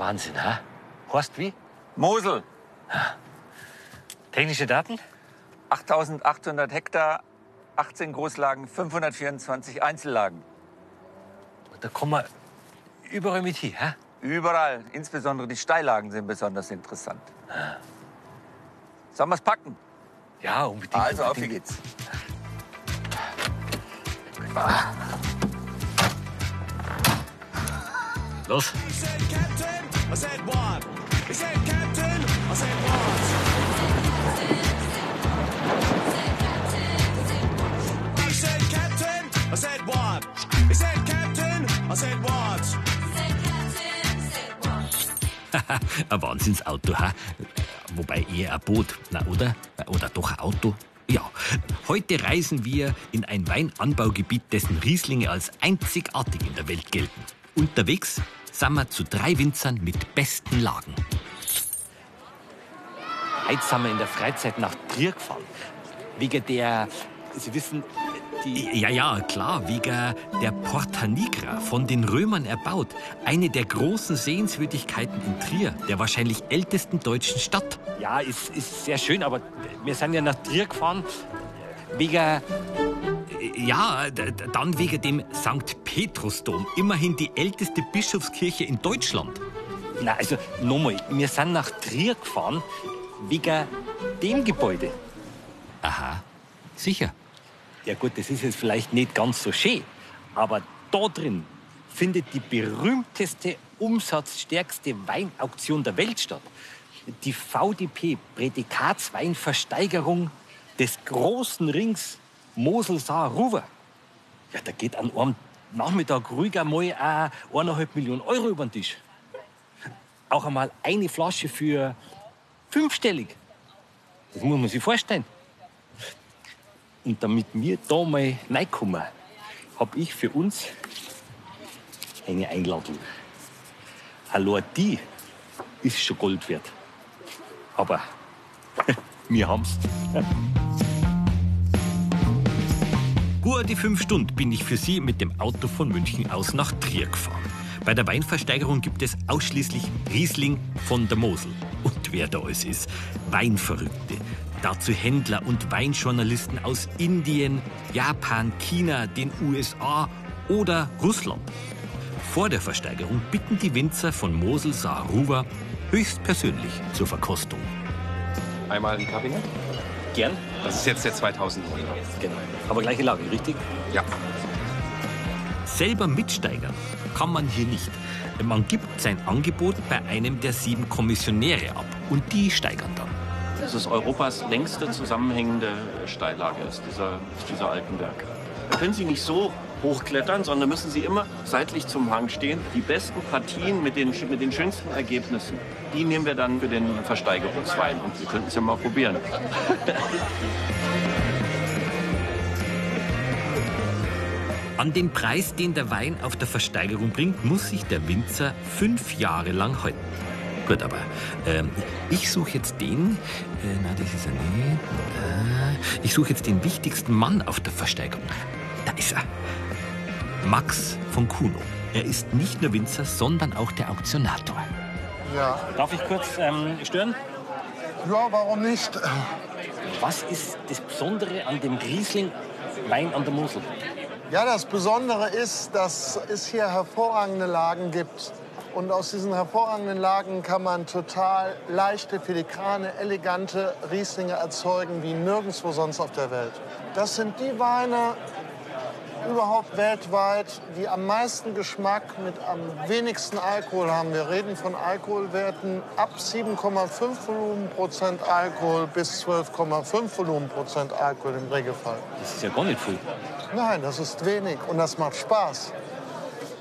Wahnsinn, ha? Horst wie? Mosel, Technische Daten? 8800 Hektar, 18 Großlagen, 524 Einzellagen. Da kommen wir überall mit hin, ha? Überall, insbesondere die Steillagen sind besonders interessant. Sollen wir's packen? Ja, unbedingt. Also, auf wie unbedingt. geht's. Los. Ein Wahnsinnsauto, ha? Wobei eher ein Boot, na oder? Oder doch ein Auto? Ja, heute reisen wir in ein Weinanbaugebiet, dessen Rieslinge als einzigartig in der Welt gelten. Unterwegs sind wir zu drei Winzern mit besten Lagen. Heute sind wir in der Freizeit nach Trier gefahren. Wegen der, Sie wissen, die... Ja, ja, klar, wegen der Porta Nigra, von den Römern erbaut. Eine der großen Sehenswürdigkeiten in Trier, der wahrscheinlich ältesten deutschen Stadt. Ja, ist, ist sehr schön, aber wir sind ja nach Trier gefahren wegen... Ja, dann wegen dem St. Petrusdom, immerhin die älteste Bischofskirche in Deutschland. Na, also nochmal, wir sind nach Trier gefahren wegen dem Gebäude. Aha, sicher. Ja gut, das ist jetzt vielleicht nicht ganz so schön, aber da drin findet die berühmteste, umsatzstärkste Weinauktion der Welt statt. Die VDP Prädikatsweinversteigerung des großen Rings Mosel-Saar-Ruwer. Ja, da geht an einem Nachmittag ruhig einmal auch eineinhalb Millionen Euro über den Tisch. Auch einmal eine Flasche für fünfstellig. Das muss man sich vorstellen. Und damit wir da mal reinkommen, habe ich für uns eine Einladung. Hallo, die ist schon Gold wert. Aber wir haben's. Gute fünf Stunden bin ich für Sie mit dem Auto von München aus nach Trier gefahren. Bei der Weinversteigerung gibt es ausschließlich Riesling von der Mosel. Und wer da alles ist? Weinverrückte. Dazu Händler und Weinjournalisten aus Indien, Japan, China, den USA oder Russland. Vor der Versteigerung bitten die Winzer von Mosel Saar Ruwer höchstpersönlich zur Verkostung. Einmal ein Kabinett. Gern? Das ist jetzt der 2000 Genau. Aber gleiche Lage, richtig? Ja. Selber mitsteigern kann man hier nicht. Man gibt sein Angebot bei einem der sieben Kommissionäre ab und die steigern dann. Das ist Europas längste zusammenhängende Steillage, ist dieser, ist dieser Alpenberg. Da können Sie nicht so hochklettern, sondern müssen Sie immer seitlich zum Hang stehen. Die besten Partien mit den, mit den schönsten Ergebnissen, die nehmen wir dann für den Versteigerungswein. Und Sie könnten es ja mal probieren. An den Preis, den der Wein auf der Versteigerung bringt, muss sich der Winzer fünf Jahre lang halten. Gut, aber ähm, ich suche jetzt den. Äh, na, das ist er nicht. Äh, ich suche jetzt den wichtigsten Mann auf der Versteigerung. Da ist er. Max von Kuno. Er ist nicht nur Winzer, sondern auch der Auktionator. Ja, Darf ich kurz ähm, stören? ja, warum nicht? Was ist das Besondere an dem Riesling Wein an der Mosel? Ja, das Besondere ist, dass es hier hervorragende Lagen gibt. Und aus diesen hervorragenden Lagen kann man total leichte, filigrane, elegante Rieslinge erzeugen, wie nirgendwo sonst auf der Welt. Das sind die Weine überhaupt weltweit, die am meisten Geschmack mit am wenigsten Alkohol haben. Wir reden von Alkoholwerten ab 7,5 Volumenprozent Alkohol bis 12,5 Volumenprozent Alkohol im Regelfall. Das ist ja gar nicht viel. Nein, das ist wenig und das macht Spaß.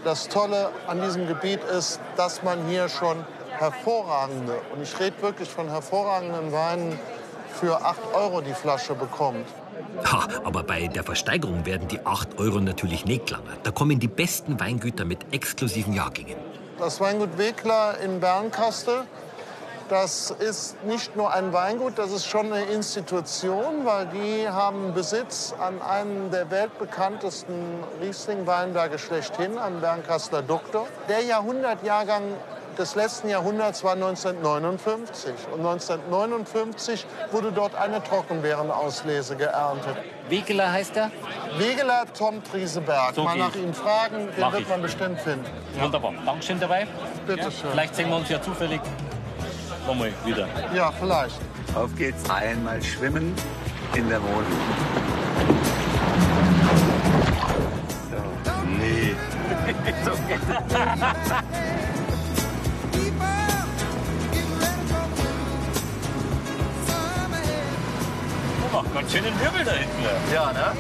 Das Tolle an diesem Gebiet ist, dass man hier schon hervorragende, und ich rede wirklich von hervorragenden Weinen, für 8 Euro die Flasche bekommt. Ha, aber bei der Versteigerung werden die 8 Euro natürlich nicht lange. Da kommen die besten Weingüter mit exklusiven Jahrgängen. Das Weingut Wegler in Bernkastel, das ist nicht nur ein Weingut, das ist schon eine Institution, weil die haben Besitz an einem der weltbekanntesten Riesling-Weinberge schlechthin, am Bernkastler Doktor. Der Jahrhundertjahrgang des letzten Jahrhunderts war 1959. Und 1959 wurde dort eine Trockenbeerenauslese geerntet. Wegeler heißt er? Wegeler Tom Trieseberg. So Mal geht's. nach ihm fragen, den Mach wird ich. man bestimmt finden. Wunderbar. Dankeschön dabei. Bitte schön. Vielleicht sehen wir uns ja zufällig nochmal wieder. Ja, vielleicht. Auf geht's. Einmal schwimmen in der Mosel. Nee. Oh, macht ganz schön den Wirbel da hinten. Ja, ne?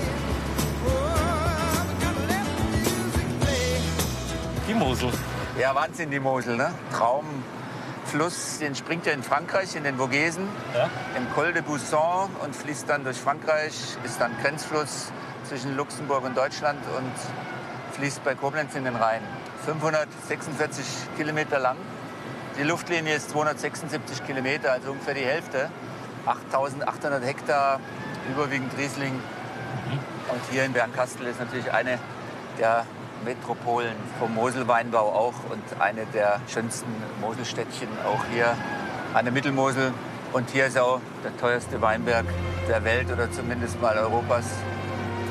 Die Mosel. Ja, Wahnsinn, die Mosel, ne? Traumfluss, den springt ja in Frankreich, in den Vogesen, Ja. im Col de Bousson und fließt dann durch Frankreich, ist dann Grenzfluss zwischen Luxemburg und Deutschland und fließt bei Koblenz in den Rhein. 546 Kilometer lang. Die Luftlinie ist 276 Kilometer, also ungefähr die Hälfte. 8800 Hektar, überwiegend Riesling. Und hier in Bernkastel ist natürlich eine der Metropolen vom Moselweinbau auch und eine der schönsten Moselstädtchen auch hier an der Mittelmosel. Und hier ist auch der teuerste Weinberg der Welt oder zumindest mal Europas.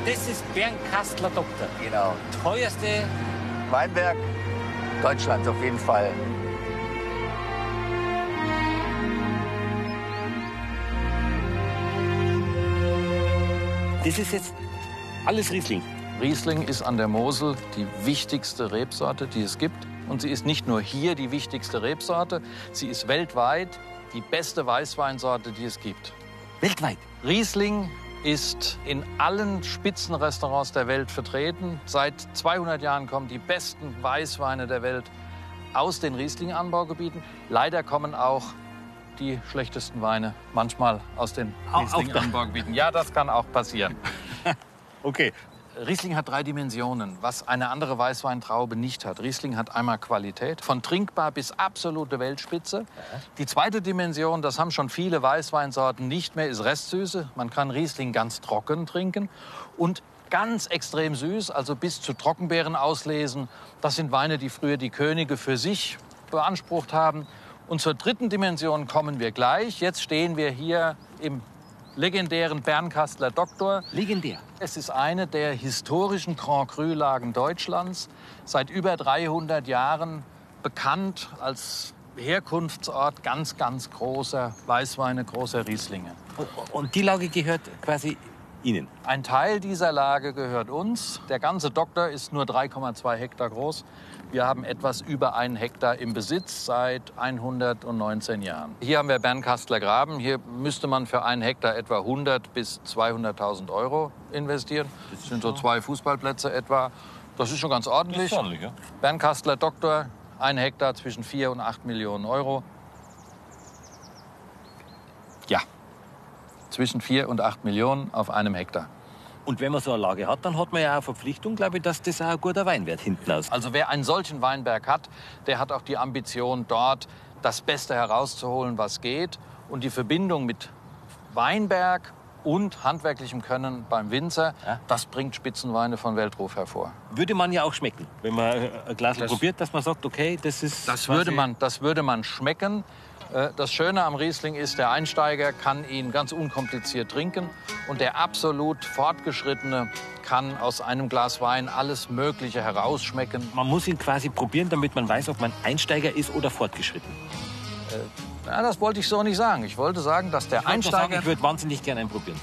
Das ist Bernkastler Doktor. Genau. Teuerste Weinberg Deutschlands auf jeden Fall. Das ist jetzt alles Riesling. Riesling ist an der Mosel die wichtigste Rebsorte, die es gibt. Und sie ist nicht nur hier die wichtigste Rebsorte, sie ist weltweit die beste Weißweinsorte, die es gibt. Weltweit. Riesling ist in allen Spitzenrestaurants der Welt vertreten. Seit 200 Jahren kommen die besten Weißweine der Welt aus den Riesling-Anbaugebieten. Leider kommen auch die schlechtesten Weine manchmal aus den. Riesling-Anbaugebieten. Ja, das kann auch passieren. Okay. Riesling hat drei Dimensionen, was eine andere Weißweintraube nicht hat. Riesling hat einmal Qualität, von trinkbar bis absolute Weltspitze. Die zweite Dimension, das haben schon viele Weißweinsorten nicht mehr, ist Restsüße. Man kann Riesling ganz trocken trinken und ganz extrem süß, also bis zu Trockenbeeren auslesen. Das sind Weine, die früher die Könige für sich beansprucht haben. Und zur dritten Dimension kommen wir gleich. Jetzt stehen wir hier im legendären Bernkastler Doktor. Legendär. Es ist eine der historischen Grand Cru-Lagen Deutschlands. Seit über 300 Jahren bekannt als Herkunftsort ganz, ganz großer Weißweine, großer Rieslinge. Und die Lage gehört quasi Ihnen. Ein Teil dieser Lage gehört uns. Der ganze Doktor ist nur 3,2 Hektar groß. Wir haben etwas über einen Hektar im Besitz seit 119 Jahren. Hier haben wir Bernkastler Graben. Hier müsste man für einen Hektar etwa 100 bis 200.000 Euro investieren. Das sind so zwei Fußballplätze etwa. Das ist schon ganz ordentlich. ordentlich, ja. Bernkastler Doktor, ein Hektar zwischen 4 und 8 Millionen Euro. Ja, zwischen 4 und 8 Millionen auf einem Hektar. Und wenn man so eine Lage hat, dann hat man ja auch eine Verpflichtung, glaube ich, dass das auch ein guter Weinwert hinten aus. Also wer einen solchen Weinberg hat, der hat auch die Ambition, dort das Beste herauszuholen, was geht. Und die Verbindung mit Weinberg und handwerklichem Können beim Winzer, Ja. das bringt Spitzenweine von Weltruf hervor. Würde man ja auch schmecken, wenn man ein Glas Das- probiert, dass man sagt, okay, das ist. Das würde man, das würde man schmecken. Äh, Das Schöne am Riesling ist, der Einsteiger kann ihn ganz unkompliziert trinken und der absolut Fortgeschrittene kann aus einem Glas Wein alles Mögliche herausschmecken. Man muss ihn quasi probieren, damit man weiß, ob man Einsteiger ist oder fortgeschritten. Ja, das wollte ich so nicht sagen. Ich wollte sagen, dass der Ich nur sagen, Einsteiger... ich würde wahnsinnig gerne einen probieren.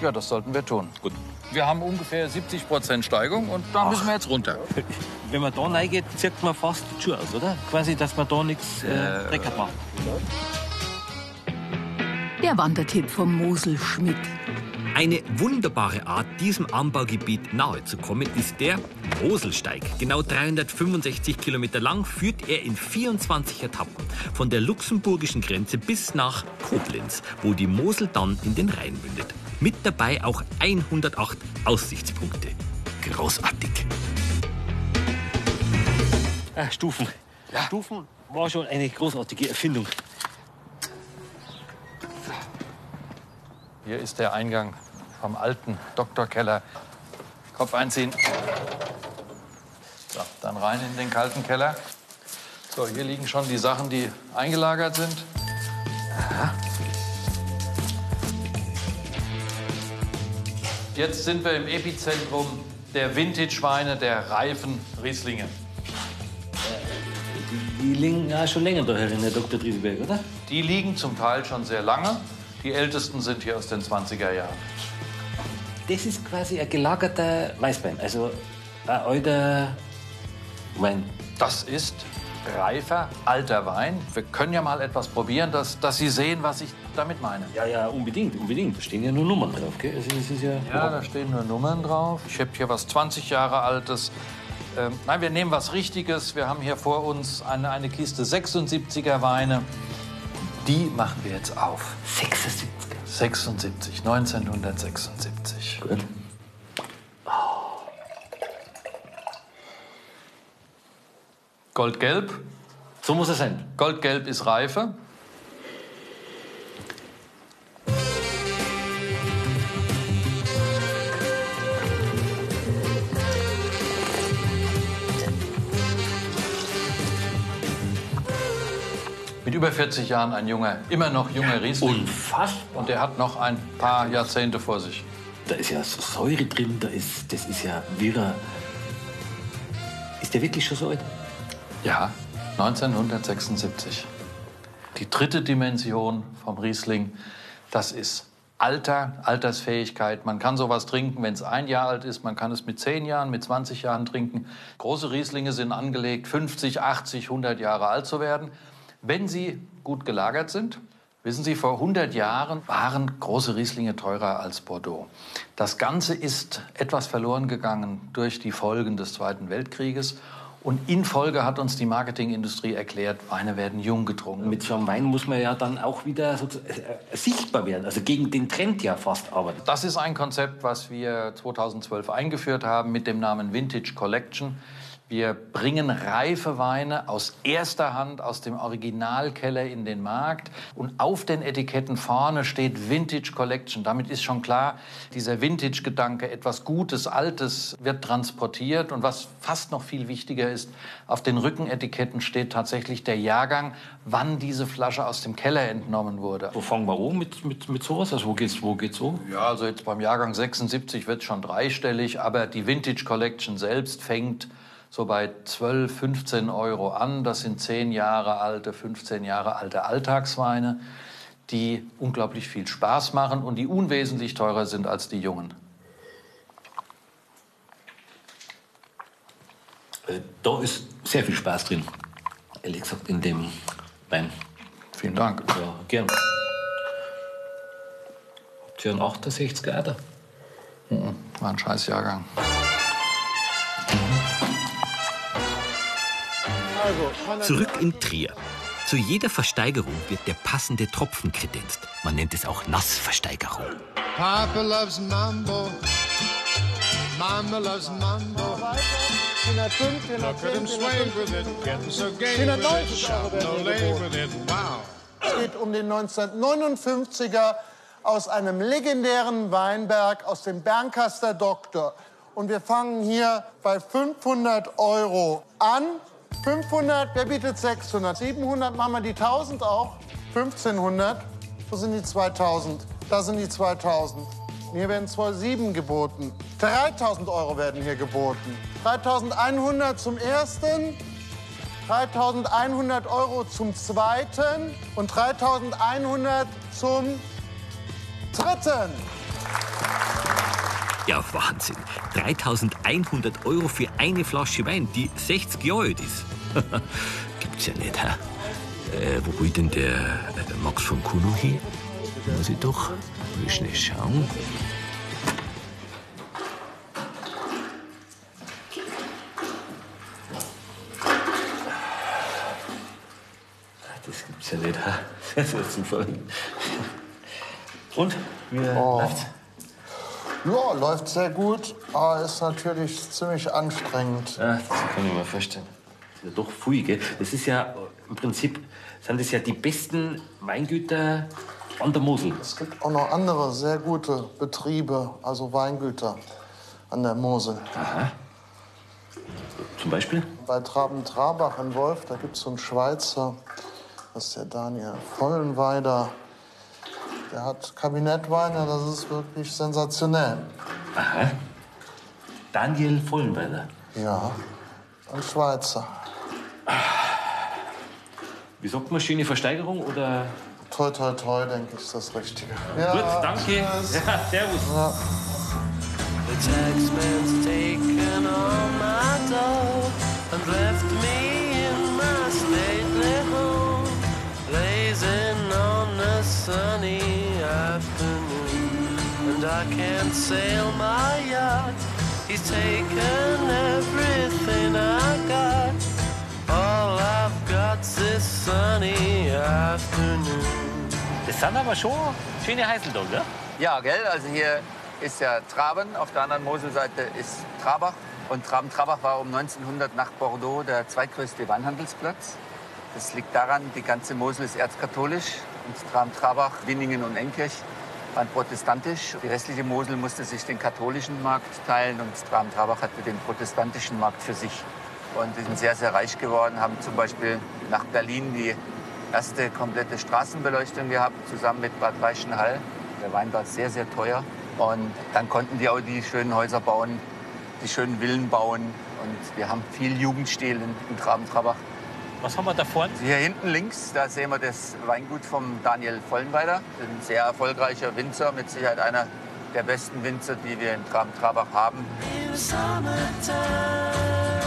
Ja, das sollten wir tun. Gut. Wir haben ungefähr 70 Prozent Steigung und da müssen wir jetzt runter. Wenn man da reingeht, zirkt man fast die Schuhe aus, oder? Quasi, dass man da nichts äh, dreckert macht. Der Wandertipp vom Mosel Schmidt. Eine wunderbare Art, diesem Anbaugebiet nahe zu kommen, ist der Moselsteig. Genau 365 Kilometer lang führt er in 24 Etappen von der luxemburgischen Grenze bis nach Koblenz, wo die Mosel dann in den Rhein mündet. Mit dabei auch 108 Aussichtspunkte. Großartig. Ah, Stufen. Stufen war schon eine großartige Erfindung. Hier ist der Eingang vom alten Doktorkeller. Kopf einziehen. So, dann rein in den kalten Keller. So, hier liegen schon die Sachen, die eingelagert sind. Jetzt sind wir im Epizentrum der Vintage-Weine, der reifen Rieslinge. Die liegen ja schon länger da herin, Herr Dr. Drieselberg, oder? Die liegen zum Teil schon sehr lange. Die ältesten sind hier aus den 20er Jahren. Das ist quasi ein gelagerter Weißwein, also ein alter Wein. Das ist reifer, alter Wein. Wir können ja mal etwas probieren, dass, dass Sie sehen, was ich damit meine. Ja, ja, unbedingt, unbedingt. Da stehen ja nur Nummern drauf, gell? Also das ist ja... Ja, da stehen nur Nummern drauf. Ich habe hier was 20 Jahre altes. Ähm, nein, wir nehmen was Richtiges. Wir haben hier vor uns eine, eine Kiste 76er Weine. Die machen wir jetzt auf. 76. 76, 1976. Gut. Goldgelb. So muss es sein. Goldgelb ist Reife. Mit über 40 Jahren ein junger, immer noch junger Riesling. Unfassbar. Und der hat noch ein paar Jahrzehnte vor sich. Da ist ja so Säure drin, da ist, das ist ja wirrer. Ist der wirklich schon so alt? Ja, 1976. Die dritte Dimension vom Riesling, das ist Alter, Altersfähigkeit. Man kann sowas trinken, wenn es ein Jahr alt ist. Man kann es mit 10 Jahren, mit 20 Jahren trinken. Große Rieslinge sind angelegt, 50, 80, 100 Jahre alt zu werden. Wenn sie gut gelagert sind, wissen Sie, vor 100 Jahren waren große Rieslinge teurer als Bordeaux. Das Ganze ist etwas verloren gegangen durch die Folgen des Zweiten Weltkrieges. Und in Folge hat uns die Marketingindustrie erklärt, Weine werden jung getrunken. Mit so einem Wein muss man ja dann auch wieder sozusagen, äh, sichtbar werden, also gegen den Trend ja fast arbeiten. Das ist ein Konzept, was wir 2012 eingeführt haben mit dem Namen Vintage Collection. Wir bringen reife Weine aus erster Hand aus dem Originalkeller in den Markt. Und auf den Etiketten vorne steht Vintage Collection. Damit ist schon klar, dieser Vintage-Gedanke, etwas Gutes, Altes wird transportiert. Und was fast noch viel wichtiger ist, auf den Rückenetiketten steht tatsächlich der Jahrgang, wann diese Flasche aus dem Keller entnommen wurde. Wo fangen wir an mit, mit, mit sowas? Also wo geht's, wo geht's so? Ja, also jetzt beim Jahrgang 76 wird schon dreistellig, aber die Vintage Collection selbst fängt so bei 12, 15 Euro an. Das sind 10 Jahre alte, 15 Jahre alte Alltagsweine, die unglaublich viel Spaß machen und die unwesentlich teurer sind als die jungen. Äh, Da ist sehr viel Spaß drin. Ehrlich gesagt, in dem Wein. Vielen Dank. Ja, gern. Habt ihr einen 68er? Oder? War ein scheiß Jahrgang. Zurück in Trier. Zu jeder Versteigerung wird der passende Tropfen kredenzt. Man nennt es auch Nassversteigerung. Papa loves mambo. Mama loves mambo. 405, Look at 410, him sway with it, getting so gay with 490 it, shouting Euro no werden lay hier with it. Wow. Es geht um den 1959er aus einem legendären Weinberg aus dem Bernkaster Doktor. Und wir fangen hier bei 500 Euro an. 500, wer bietet 600? 700, machen wir die 1000 auch? 1500, wo sind die 2000? Da sind die 2000. Hier werden 2,7 geboten. 3000 Euro werden hier geboten. 3100 zum ersten, 3100 Euro zum zweiten und 3100 zum dritten. Ja, Wahnsinn. 3100 Euro für eine Flasche Wein, die 60 Jahre alt ist. Gibt's ja nicht, hä? Äh, wo will denn der äh, Max von Kuno hin? Muss ich doch mal schnell schauen. Das gibt's ja nicht. hä? Das ist Zufall. Und? Wie Oh. läuft's? Ja, läuft sehr gut, aber ist natürlich ziemlich anstrengend. Ja, das kann ich mir vorstellen. Doch viel, gell? Das ist ja, im Prinzip sind das ja die besten Weingüter an der Mosel. Es gibt auch noch andere sehr gute Betriebe, also Weingüter an der Mosel. Zum Beispiel? Bei Traben-Trabach in Wolf, da gibt es so einen Schweizer, das ist der Daniel Vollenweider. Der hat Kabinettweine, das ist wirklich sensationell. Aha. Daniel Vollenweider. Ja, ein Schweizer. Wie sagt man, schöne Versteigerung oder? Toi, toi, toi, denke ich, ist das Richtige. Gut, danke. tschüss. Ja, servus. Ja. The taxman's taken all my dough and left me in my stately home, blazing on a sunny afternoon. And I can't sail my yacht. He's taken everything sunny afternoon. Das sind aber schon schöne Heißeltag, gell? Ja, gell? Also hier ist ja Traben, auf der anderen Moselseite ist Trabach. Und Traben-Trabach war um 1900 nach Bordeaux der zweitgrößte Weinhandelsplatz. Das liegt daran, die ganze Mosel ist erzkatholisch und Traben-Trabach, Winningen und Enkirch waren protestantisch. Die restliche Mosel musste sich den katholischen Markt teilen und Traben-Trabach hatte den protestantischen Markt für sich. Und die sind sehr, sehr reich geworden, haben zum Beispiel nach Berlin die erste komplette Straßenbeleuchtung gehabt, zusammen mit Bad Reichenhall. Der Wein war sehr, sehr teuer. Und dann konnten die auch die schönen Häuser bauen, die schönen Villen bauen. Und wir haben viel Jugendstil in, in Traben-Trabach. Was haben wir da vorne? Hier hinten links, da sehen wir das Weingut vom Daniel Vollenweider. Ein sehr erfolgreicher Winzer, mit Sicherheit einer der besten Winzer, die wir in Traben-Trabach haben. In the summertime,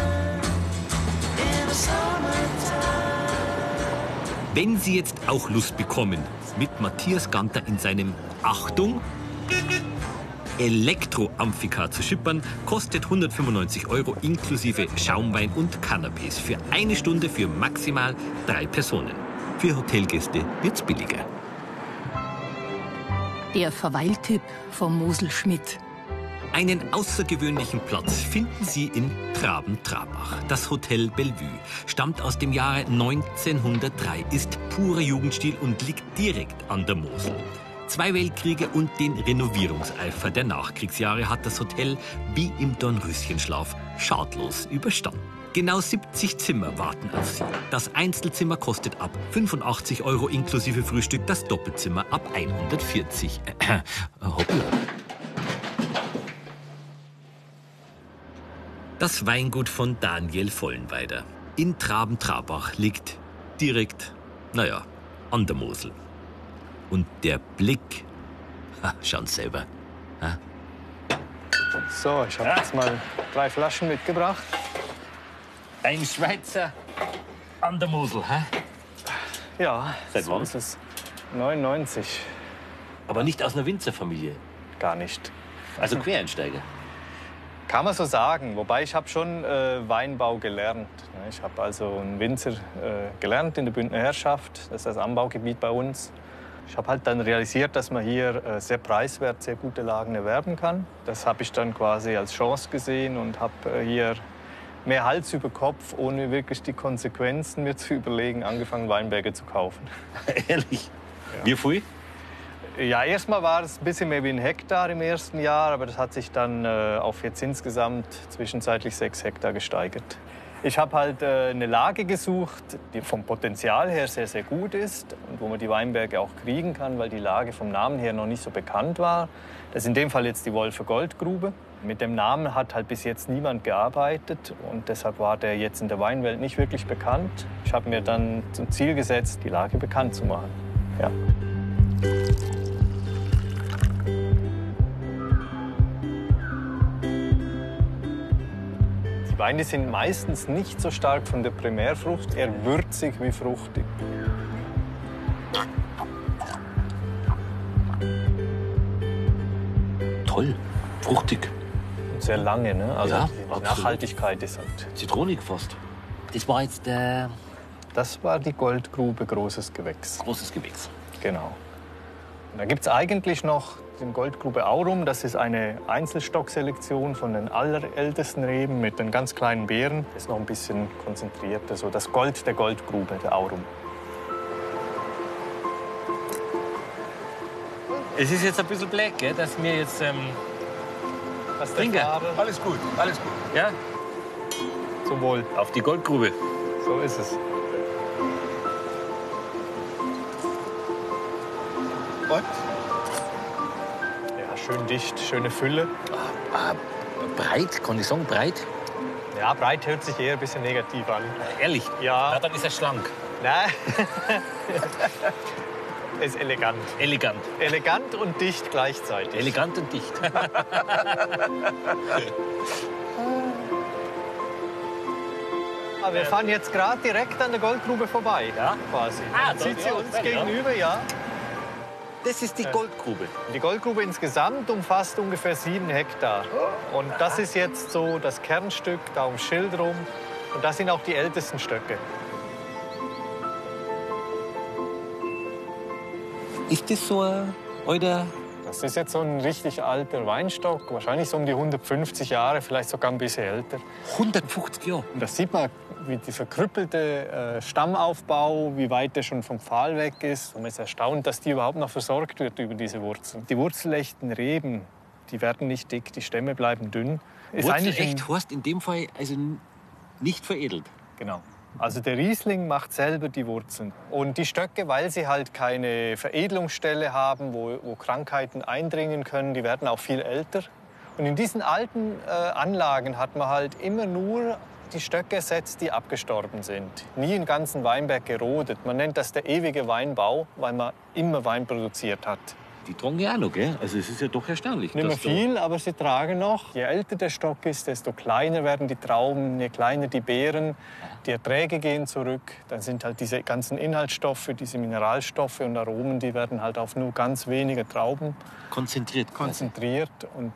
Wenn Sie jetzt auch Lust bekommen, mit Matthias Ganter in seinem Achtung Elektro-Amphika zu schippern, kostet 195 Euro inklusive Schaumwein und Canapés für eine Stunde für maximal drei Personen. Für Hotelgäste wird's billiger. Der Verweiltipp vom Mosel Schmidt. Einen außergewöhnlichen Platz finden Sie in Traben-Trabach. Das Hotel Bellevue stammt aus dem Jahre 1903, ist purer Jugendstil und liegt direkt an der Mosel. Zwei Weltkriege und den Renovierungseifer der Nachkriegsjahre hat das Hotel wie im Dornröschenschlaf schadlos überstanden. Genau 70 Zimmer warten auf Sie. Das Einzelzimmer kostet ab 85 Euro inklusive Frühstück, das Doppelzimmer ab 140. Äh, hoppla. Das Weingut von Daniel Vollenweider in Traben-Trabach liegt direkt, naja, an der Mosel. Und der Blick, ha, schauen Sie selber. Ha? So, ich habe jetzt mal drei Flaschen mitgebracht. Ein Schweizer an der Mosel, hä? Ja, Seit so wann? ist es. 99. Aber nicht aus einer Winzerfamilie. Gar nicht. Also Quereinsteiger. Kann man so sagen. Wobei ich habe schon äh, Weinbau gelernt. ne? Ich habe also einen Winzer äh, gelernt in der Bündner Herrschaft. Das ist das Anbaugebiet bei uns. Ich habe halt dann realisiert, dass man hier äh, sehr preiswert sehr gute Lagen erwerben kann. Das habe ich dann quasi als Chance gesehen und habe äh, hier mehr Hals über Kopf, ohne wirklich die Konsequenzen mir zu überlegen, angefangen Weinberge zu kaufen. Ehrlich? Wie viel? Ja, erstmal war es ein bisschen mehr wie ein Hektar im ersten Jahr, aber das hat sich dann äh, auf jetzt insgesamt zwischenzeitlich sechs Hektar gesteigert. Ich habe halt äh, eine Lage gesucht, die vom Potenzial her sehr, sehr gut ist und wo man die Weinberge auch kriegen kann, weil die Lage vom Namen her noch nicht so bekannt war. Das ist in dem Fall jetzt die Wolfe Goldgrube. Mit dem Namen hat halt bis jetzt niemand gearbeitet und deshalb war der jetzt in der Weinwelt nicht wirklich bekannt. Ich habe mir dann zum Ziel gesetzt, die Lage bekannt zu machen. Ja. Weine sind meistens nicht so stark von der Primärfrucht, eher würzig wie fruchtig. Toll. Fruchtig. Und sehr lange, ne? Also Ja, die absolut. Nachhaltigkeit ist halt. Zitronig fast. Das war jetzt der Das war die Goldgrube Großes Gewächs. großes Gewächs. Genau. Und da gibt es eigentlich noch den Goldgrube Aurum. Das ist eine Einzelstockselektion von den allerältesten Reben mit den ganz kleinen Beeren. Das ist noch ein bisschen konzentrierter, so das Gold der Goldgrube, der Aurum. Es ist jetzt ein bisschen black, gell, dass wir jetzt ähm, Was trinken. Alles gut, alles gut. Ja? Zum Wohl. Auf die Goldgrube. So ist es. Und? Schön dicht, schöne Fülle. Ah, breit, kann ich sagen, breit? Ja, breit hört sich eher ein bisschen negativ an. Ehrlich? Ja. Na, dann ist er schlank. Nein. ist elegant. Elegant. Elegant und dicht gleichzeitig. Elegant und dicht. Ah, wir fahren jetzt gerade direkt an der Goldgrube vorbei. Ja? Quasi. Ah, sieht sie uns gegenüber, ja. Das ist die Goldgrube. Die Goldgrube insgesamt umfasst ungefähr sieben Hektar. Und das ist jetzt so das Kernstück, da ums Schild rum. Und das sind auch die ältesten Stöcke. Ist das so ein alter... Das ist jetzt so ein richtig alter Weinstock, wahrscheinlich so um die 150 Jahre, vielleicht sogar ein bisschen älter. 150 Jahre? Und das sieht man, wie die verkrüppelte äh, Stammaufbau, wie weit der schon vom Pfahl weg ist. Und man ist erstaunt, dass die überhaupt noch versorgt wird über diese Wurzeln. Die wurzelechten Reben, die werden nicht dick, die Stämme bleiben dünn. Wurzelecht heißt in dem Fall also nicht veredelt. Genau. Also der Riesling macht selber die Wurzeln. Und die Stöcke, weil sie halt keine Veredelungsstelle haben, wo, wo Krankheiten eindringen können, die werden auch viel älter. Und in diesen alten äh, Anlagen hat man halt immer nur die Stöcke ersetzt, die abgestorben sind. Nie einen ganzen Weinberg gerodet. Man nennt das der ewige Weinbau, weil man immer Wein produziert hat. Die tragen ja auch noch, gell? Also es ist ja doch erstaunlich. Nicht mehr viel, aber sie tragen noch. Je älter der Stock ist, desto kleiner werden die Trauben, je kleiner die Beeren. Die Erträge gehen zurück. Dann sind halt diese ganzen Inhaltsstoffe, diese Mineralstoffe und Aromen, die werden halt auf nur ganz wenige Trauben Konzentriert. quasi. konzentriert. Und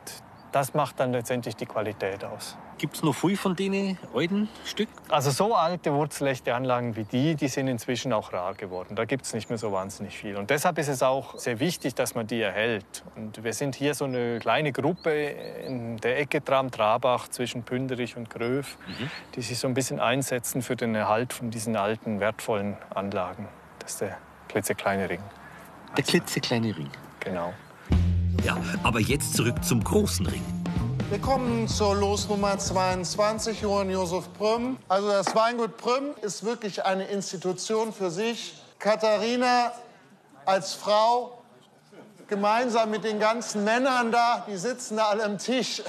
das macht dann letztendlich die Qualität aus. Gibt es noch viel von denen alten Stück? Also so alte wurzelechte Anlagen wie die, die sind inzwischen auch rar geworden. Da gibt es nicht mehr so wahnsinnig viel. Und deshalb ist es auch sehr wichtig, dass man die erhält. Und wir sind hier so eine kleine Gruppe in der Ecke Tram-Trabach zwischen Pünderich und Gröf, die sich so ein bisschen einsetzen für den Erhalt von diesen alten, wertvollen Anlagen. Das ist der klitzekleine Ring. Der klitzekleine Ring. Genau. Ja, aber jetzt zurück zum großen Ring. Wir kommen zur Losnummer 22, Johann Josef Prüm. Also das Weingut Prüm ist wirklich eine Institution für sich. Katharina als Frau, gemeinsam mit den ganzen Männern da, die sitzen da alle am Tisch.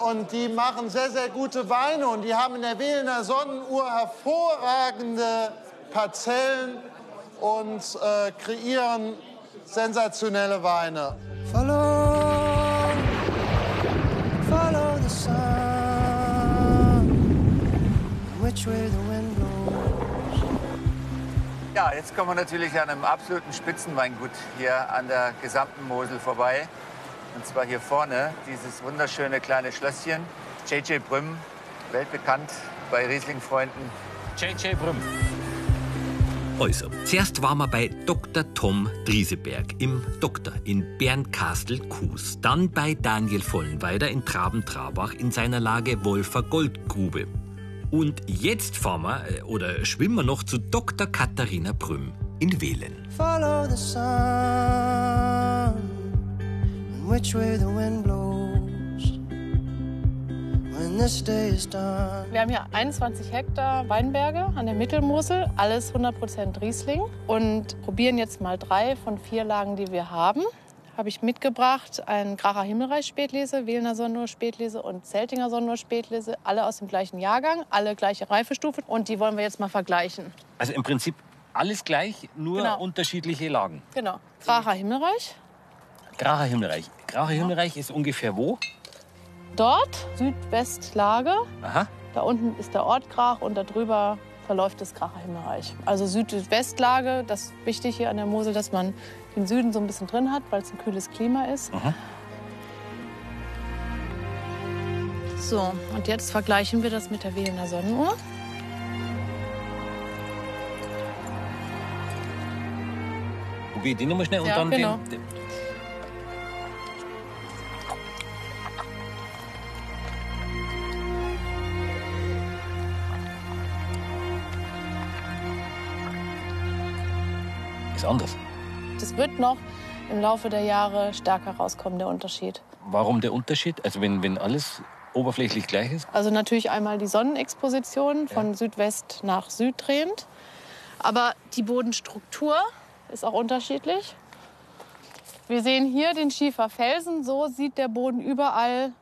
Und die machen sehr, sehr gute Weine. Und die haben in der Wählener Sonnenuhr hervorragende Parzellen und äh, kreieren sensationelle Weine. Follow, jetzt kommen wir natürlich an einem absoluten Spitzenweingut hier an der gesamten Mosel vorbei. Und zwar hier vorne, dieses wunderschöne kleine Schlösschen. J.J. Brüm, weltbekannt bei Riesling-Freunden. J.J. Brüm. Also, zuerst waren wir bei Dr. Tom Drieseberg im Doktor in Bernkastel-Kues. Dann bei Daniel Vollenweider in Traben-Trabach in seiner Lage Wolfer Goldgrube. Und jetzt fahren wir, äh, oder schwimmen wir noch zu Dr. Katharina Brüm in Wählen. Follow the sun. Which way the wind blows. When this day is done. Wir haben hier 21 Hektar Weinberge an der Mittelmosel, alles 100% Riesling. Und probieren jetzt mal drei von vier Lagen, die wir haben. Habe ich mitgebracht ein Gracher Himmelreich Spätlese, Wählener Sonnenuhr Spätlese und Zeltinger Sonnenuhr Spätlese. Alle aus dem gleichen Jahrgang, alle gleiche Reifestufe. Und die wollen wir jetzt mal vergleichen. Also im Prinzip alles gleich, nur Genau. unterschiedliche Lagen. Genau. Gracher Himmelreich. Gracher Himmelreich. Gracher Himmelreich ist ungefähr wo? Dort, Südwestlage. Aha. Da unten ist der Ort Grach und darüber verläuft das Gracher Himmelreich. Also Südwestlage, das ist wichtig hier an der Mosel, dass man den Süden so ein bisschen drin hat, weil es ein kühles Klima ist. So, und jetzt vergleichen wir das mit der Wählener Sonnenuhr. Probier die nochmal schnell und Ja, dann genau. den, den. Ist anders. Das wird noch im Laufe der Jahre stärker rauskommen, der Unterschied. Warum der Unterschied? Also wenn, wenn alles oberflächlich gleich ist? Also natürlich einmal die Sonnenexposition von Südwest nach Süd drehend. Aber die Bodenstruktur ist auch unterschiedlich. Wir sehen hier den Schieferfelsen. So sieht der Boden überall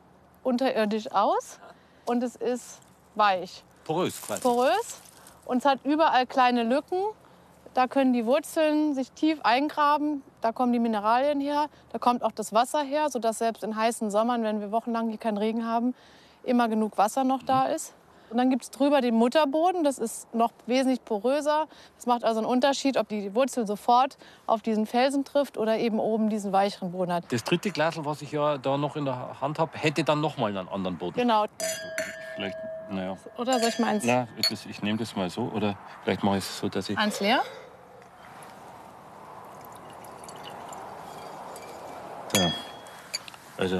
unterirdisch aus. Und es ist weich, Porös quasi. porös. Und es hat überall kleine Lücken. Da können die Wurzeln sich tief eingraben. Da kommen die Mineralien her. Da kommt auch das Wasser her, sodass selbst in heißen Sommern, wenn wir wochenlang hier keinen Regen haben, immer genug Wasser noch da ist. Und dann gibt es drüber den Mutterboden. Das ist noch wesentlich poröser. Das macht also einen Unterschied, ob die Wurzel sofort auf diesen Felsen trifft oder eben oben diesen weicheren Boden hat. Das dritte Glas, was ich ja da noch in der Hand habe, hätte dann noch mal einen anderen Boden. Genau. Vielleicht, naja. Oder soll ich mal eins, Na, das, ich nehme das mal so. Oder vielleicht mache ich es so, dass ich. eins leer? Also.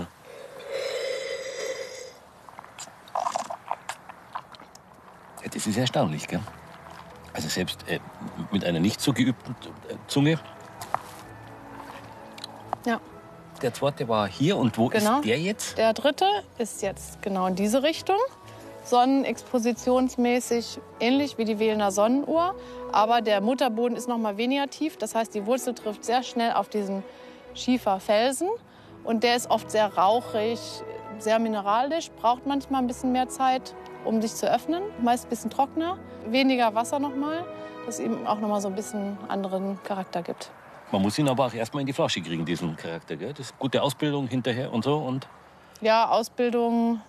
Ja, das ist erstaunlich, gell? Also selbst äh, mit einer nicht so geübten äh, Zunge. Ja. Der zweite war hier und wo Genau. ist der jetzt? Der dritte ist jetzt genau in diese Richtung. Sonnenexpositionsmäßig ähnlich wie die Wählener Sonnenuhr. Aber der Mutterboden ist noch mal weniger tief. Das heißt, die Wurzel trifft sehr schnell auf diesen Schieferfelsen. Und der ist oft sehr rauchig, sehr mineralisch, braucht manchmal ein bisschen mehr Zeit, um sich zu öffnen. Meist ein bisschen trockener, weniger Wasser noch mal, das ihm auch noch mal so ein bisschen anderen Charakter gibt. Man muss ihn aber auch erstmal in die Flasche kriegen, diesen Charakter. Gell? Das ist gute Ausbildung hinterher und so. Und Ja, Ausbildung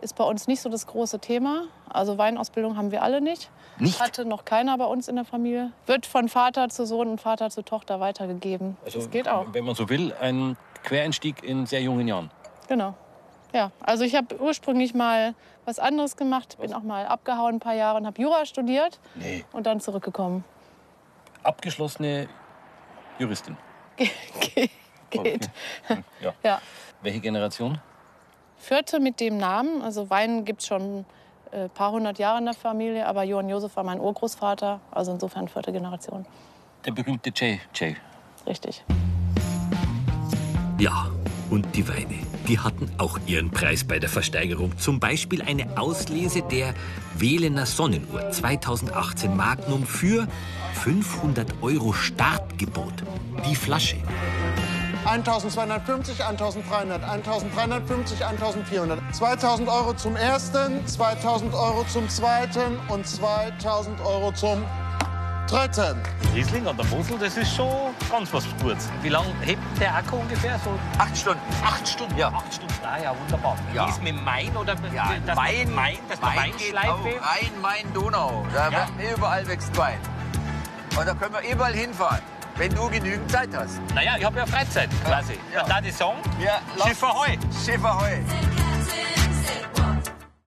ist bei uns nicht so das große Thema. Also Weinausbildung haben wir alle nicht. Nicht? Hatte noch keiner bei uns in der Familie. Wird von Vater zu Sohn und Vater zu Tochter weitergegeben. also, das geht auch. wenn man so will, ein Quereinstieg in sehr jungen Jahren. Genau. Ja, also ich habe ursprünglich mal was anderes gemacht, bin auch mal abgehauen ein paar Jahre und habe Jura studiert Nee. und dann zurückgekommen. Abgeschlossene Juristin. Geht. Ja. Ja. Welche Generation? Vierte mit dem Namen. Also Wein gibt es schon ein äh, paar hundert Jahre in der Familie, aber Johann Josef war mein Urgroßvater, also insofern vierte Generation. Der berühmte Jay. Jay. Richtig. Ja, und die Weine, die hatten auch ihren Preis bei der Versteigerung. Zum Beispiel eine Auslese der Wählener Sonnenuhr 2018 Magnum für 500 Euro Startgebot. Die Flasche. 1250, 1300, 1350, 1400. 2000 Euro zum ersten, 2000 Euro zum zweiten und 2000 Euro zum dritten. Riesling an der Mosel, das ist schon ganz was Gutes. Wie lange hebt der Akku ungefähr? So Acht Stunden. acht Stunden? Ja. Acht Stunden, ah, ja, wunderbar. Ja. Wie ist mit Main oder Ja, dass Wein, Main, dass man Wein geht auch? Rhein, Main, Donau. Da Ja. überall wächst Wein. Und da können wir überall hinfahren, wenn du genügend Zeit hast. Naja, ich habe ja Freizeit quasi. Ja. Und da die Song, Ja, lass- Schiff Ahoi. Schiff Ahoi.